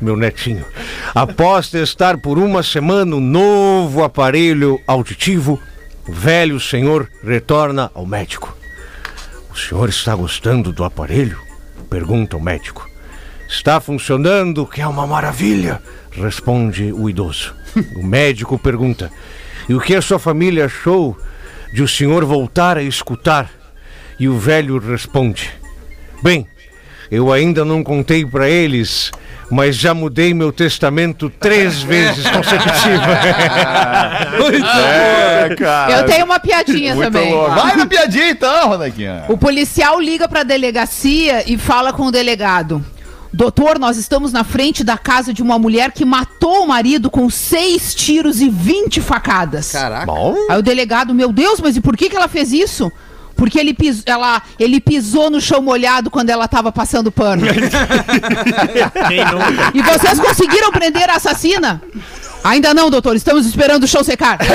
meu netinho? Após testar por uma semana o novo aparelho auditivo, o velho senhor retorna ao médico. O senhor está gostando do aparelho? Pergunta o médico. Está funcionando, que é uma maravilha, responde o idoso. O médico pergunta: E o que a sua família achou de o senhor voltar a escutar? E o velho responde: Bem, eu ainda não contei para eles, mas já mudei meu testamento três vezes consecutivas. É, cara. Eu tenho uma piadinha Muito também. louco. Vai na piadinha então, Rodaquinha. O policial liga pra delegacia e fala com o delegado. Doutor, nós estamos na frente da casa de uma mulher que matou o marido com seis tiros e 20 facadas. Caraca. Bom, Aí o delegado, meu Deus, mas e por que, que ela fez isso? Porque ele, pis, ela, ele pisou no chão molhado quando ela tava passando pano. E vocês conseguiram prender a assassina? Ainda não, doutor, estamos esperando o chão secar.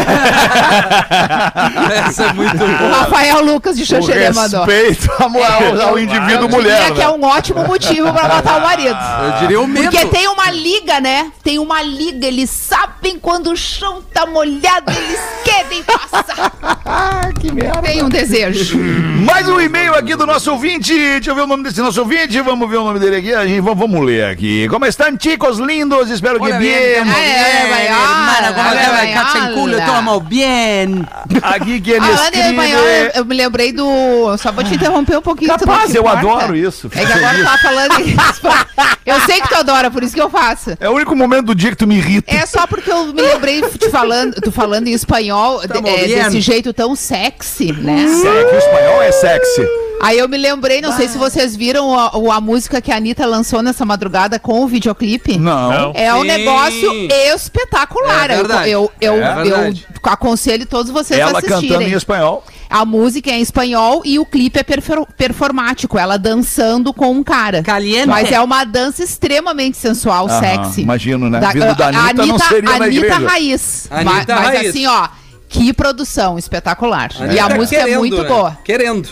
Essa é muito o boa. Rafael Lucas de O Xanxerê mandou. respeito ao, ao, ao indivíduo mulher. Diria que é né? um ótimo motivo pra matar o marido. Eu diria o medo. Porque tem uma liga, né? Tem uma liga. Eles sabem quando o chão tá molhado, eles querem passar. que merda. Tem um desejo. Mais um e-mail aqui do nosso ouvinte. Deixa eu ver o nome desse nosso ouvinte. Vamos ver o nome dele aqui. A gente, vamos, ler aqui. Como estão, chicos lindos? Espero que Hola, bem. bien, Eh, bien, hola, hermana, ¿cómo te? Cacha en culo, estamos bien. Aqui quem Falando em espanhol, eu, escreve. eu me lembrei do. Só vou te interromper um pouquinho. Capaz, te eu importa? adoro isso. É que agora tu tá falando em espanhol. Eu sei que tu adora, por isso que eu faço. É o único momento do dia que tu me irrita. É só porque eu me lembrei de falando, tu falando em espanhol de- Tamo é, desse jeito tão sexy, né? Sexy, o espanhol é sexy. Aí eu me lembrei, não sei se vocês viram a, o- a música que a Anitta lançou nessa madrugada com o videoclipe. Não. É um Sim. negócio espetacular. É verdade. eu, eu, eu, É eu aconselho todos vocês a Ela cantando assistirem. em espanhol. A música é em espanhol e o clipe é perfor- performático, ela dançando com um cara. Caliente. Mas é uma dança extremamente sensual, Aham, sexy. imagino, né? Vindo da a- Anitta, não seria na Anitta igreja. Raiz. Anitta Ma- mas Raiz. assim, ó, que produção espetacular. e a música é querendo, muito né? boa. Querendo.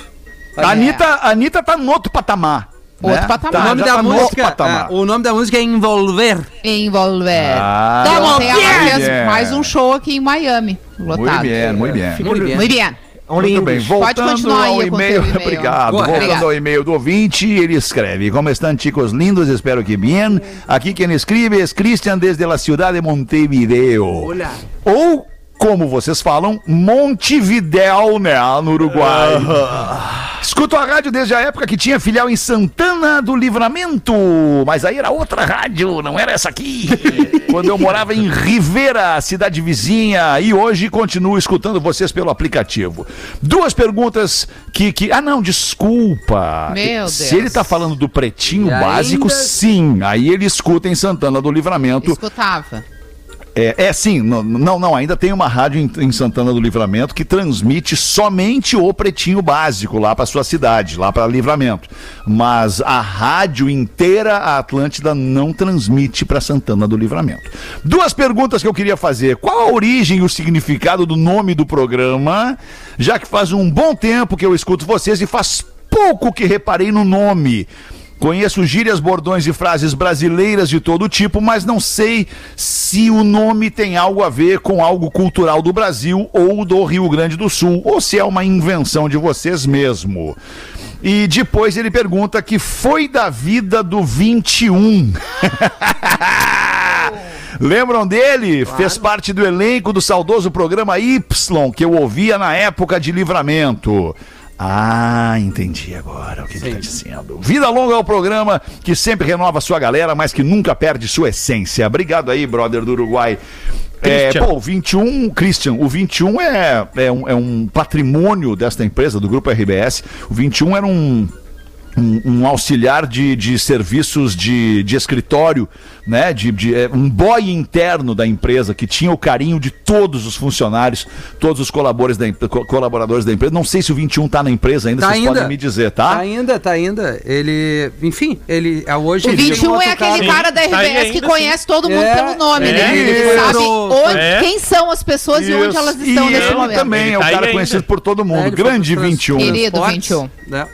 A Anitta, a Anitta tá no outro patamar. Outro né? patamar. Tá, o nome tá música, patamar. é, o nome da música é Envolver. Envolver. Ah, Tamo bien. fez mais um show aqui em Miami. Muito Lotado. bem, muito bem. Muito bem. Muito bem. Muito bem, voltando ao e-mail. Obrigado. Boa, voltando obrigado. ao e-mail do ouvinte, ele escreve: Como estão, chicos lindos? Espero que bem. Aqui quem escreve é Cristian desde a cidade de Montevideo. Olha. Ou como vocês falam, Montevidéu, né, no Uruguai. Escuto a rádio desde a época que tinha filial em Santana do Livramento, mas aí era outra rádio, não era essa aqui. Quando eu morava em Rivera, cidade vizinha, e hoje continuo escutando vocês pelo aplicativo. Duas perguntas que. que... Ah, não, desculpa. Meu Se Deus. ele tá falando do pretinho E básico, ainda- sim. Aí ele escuta em Santana do Livramento. Escutava. É, é sim, não, não, ainda tem uma rádio em, em Santana do Livramento que transmite somente o pretinho básico lá para sua cidade, lá para Livramento. Mas a rádio inteira, a Atlântida, não transmite para Santana do Livramento. Duas perguntas que eu queria fazer. Qual a origem e o significado do nome do programa? Já que faz um bom tempo que eu escuto vocês e faz pouco que reparei no nome. Conheço gírias, bordões e frases brasileiras de todo tipo, mas não sei se o nome tem algo a ver com algo cultural do Brasil ou do Rio Grande do Sul, ou se é uma invenção de vocês mesmo. E depois ele pergunta que foi da vida do 21. Lembram dele? Fez parte do elenco do saudoso programa Y, que eu ouvia na época de livramento. Ah, entendi agora o que ele está dizendo. Vida longa ao programa que sempre renova sua galera, mas que nunca perde sua essência. Obrigado aí, brother do Uruguai. É, pô, o 21, Christian, o 21 é, é, um, é um patrimônio desta empresa, do grupo RBS. O 21 era um, um, um auxiliar de, de serviços de, de escritório, né? De, de, é, um boy interno da empresa que tinha o carinho de todos os funcionários, todos os colaboradores da, colaboradores da empresa. Não sei se o 21 tá na empresa ainda, Tá vocês ainda. podem me dizer, Tá tá? ainda, tá ainda. Ele, enfim, ele é hoje O ele tem 21 outro é aquele cara. cara da Sim, tá RBS que conhece todo mundo É, pelo nome, é, né? Ele isso. sabe onde, É. quem são as pessoas e onde Isso. elas estão e nesse momento. também Ele é o tá cara ainda. conhecido por todo É, mundo. foi Grande pros trans- 21. Querido Transportes, 21. né?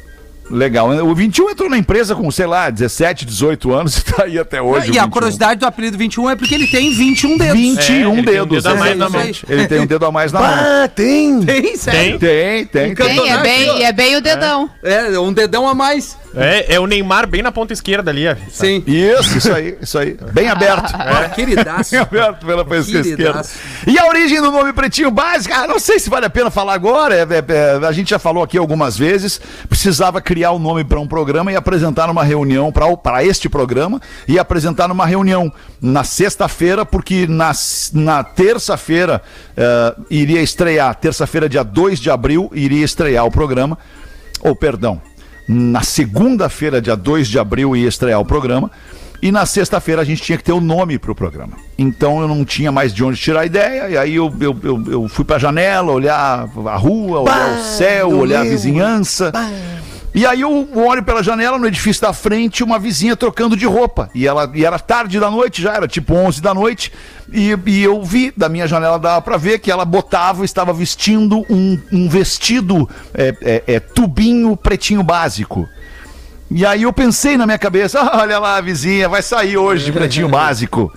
Legal. O 21 entrou na empresa com, sei lá, 17, 18 anos e tá aí até hoje. e a 21. curiosidade do apelido 21 é porque ele tem 21 dedos. 21 É, ele tem um dedos. dedo a mais na exatamente. mão. Ele tem um dedo a mais na mão. Ah, tem! Tem, sério. Tem, tem, tem. Tem, é bem, e é bem o dedão. É, um dedão a mais. É, é o Neymar bem na ponta esquerda ali. Sim. Isso, isso aí, isso aí. Bem aberto. Ah, queridaço. Bem aberto pela pesca esquerda. E a origem do nome Pretinho Básico? Ah, não sei se vale a pena falar agora. é, é, é, a gente já falou aqui algumas vezes. Precisava criar o nome para um programa e apresentar numa reunião para este programa e apresentar numa reunião na sexta-feira, porque na, na terça-feira eh, iria estrear, terça-feira, dia 2 de abril, iria estrear o programa. Ou, perdão, na segunda-feira, dia 2 de abril, ia estrear o programa. E na sexta-feira a gente tinha que ter o nome pro programa. Então eu não tinha mais de onde tirar a ideia. E aí eu, eu, eu, eu fui pra janela, olhar a rua, olhar o céu, olhar a lembro. vizinhança. E aí eu olho pela janela, no edifício da frente, uma vizinha trocando de roupa. E, ela, e era tarde da noite já, era tipo 11 da noite. E, e eu vi, da minha janela dava pra ver que ela botava, estava vestindo um, um vestido é, é, é, tubinho pretinho básico. E aí eu pensei na minha cabeça, "Ah, olha lá a vizinha, vai sair hoje de pretinho básico.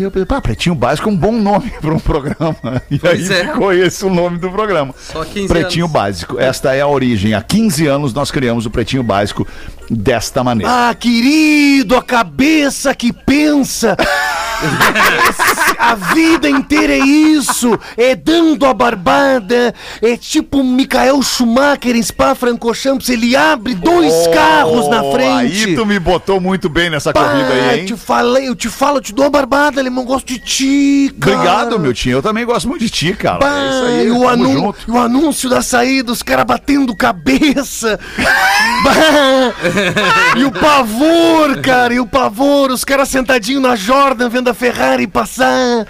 E eu pensei, pá, pretinho básico é um bom nome para um programa. E Pois aí é. ficou esse o nome do programa. Só 15 Pretinho anos. Básico. Esta é a origem. Há 15 anos nós criamos o Pretinho Básico desta maneira. Ah, querido, a cabeça que pensa. a vida inteira é isso. É dando a barbada. É tipo Michael Schumacher em Spa-Francorchamps. Ele abre dois carros na frente. Oh, Aí tu me botou muito bem nessa Pá, corrida aí, hein? te falei, eu te falo, eu te dou a barbada, alemão. Gosto de ti, cara. Obrigado, meu tio. Eu também gosto muito de ti, cara. Pá, é isso aí, o o anúncio da saída, os caras batendo cabeça. Bah, e o pavor, cara, e o pavor, os caras sentadinhos na Jordan vendo a Ferrari passar,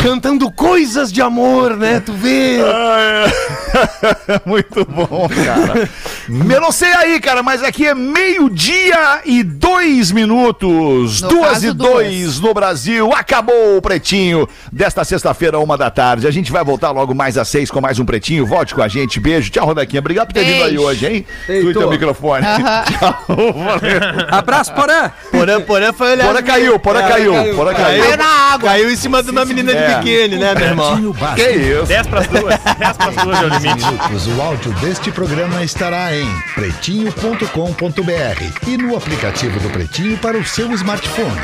cantando coisas de amor, né? Tu vê? Ah, é. Muito bom, cara. Eu não sei aí, cara, mas aqui é meio-dia e dois minutos. No duas e dois no Brasil. Acabou o Pretinho desta sexta-feira, uma da tarde. A gente vai voltar logo mais às seis com mais um Pretinho. Volte com a gente. Beijo. Tchau, Rodaquinha. Obrigado por ter vindo aí Beijo. hoje, hein? Ei, Tu e teu tô. microfone. Aham. Tchau. Abraço, Porã. Porã, porã foi olhar. Porã caiu, porã É, caiu, caiu, porã caiu. caiu. Na água. Caiu em cima de uma menina É. de biquíni, né, meu irmão? Pretinho Que isso? 10 pras duas. 10 pras duas é o limite. minutos, o áudio deste programa estará em pretinho.com.br e no aplicativo do Pretinho para o seu smartphone.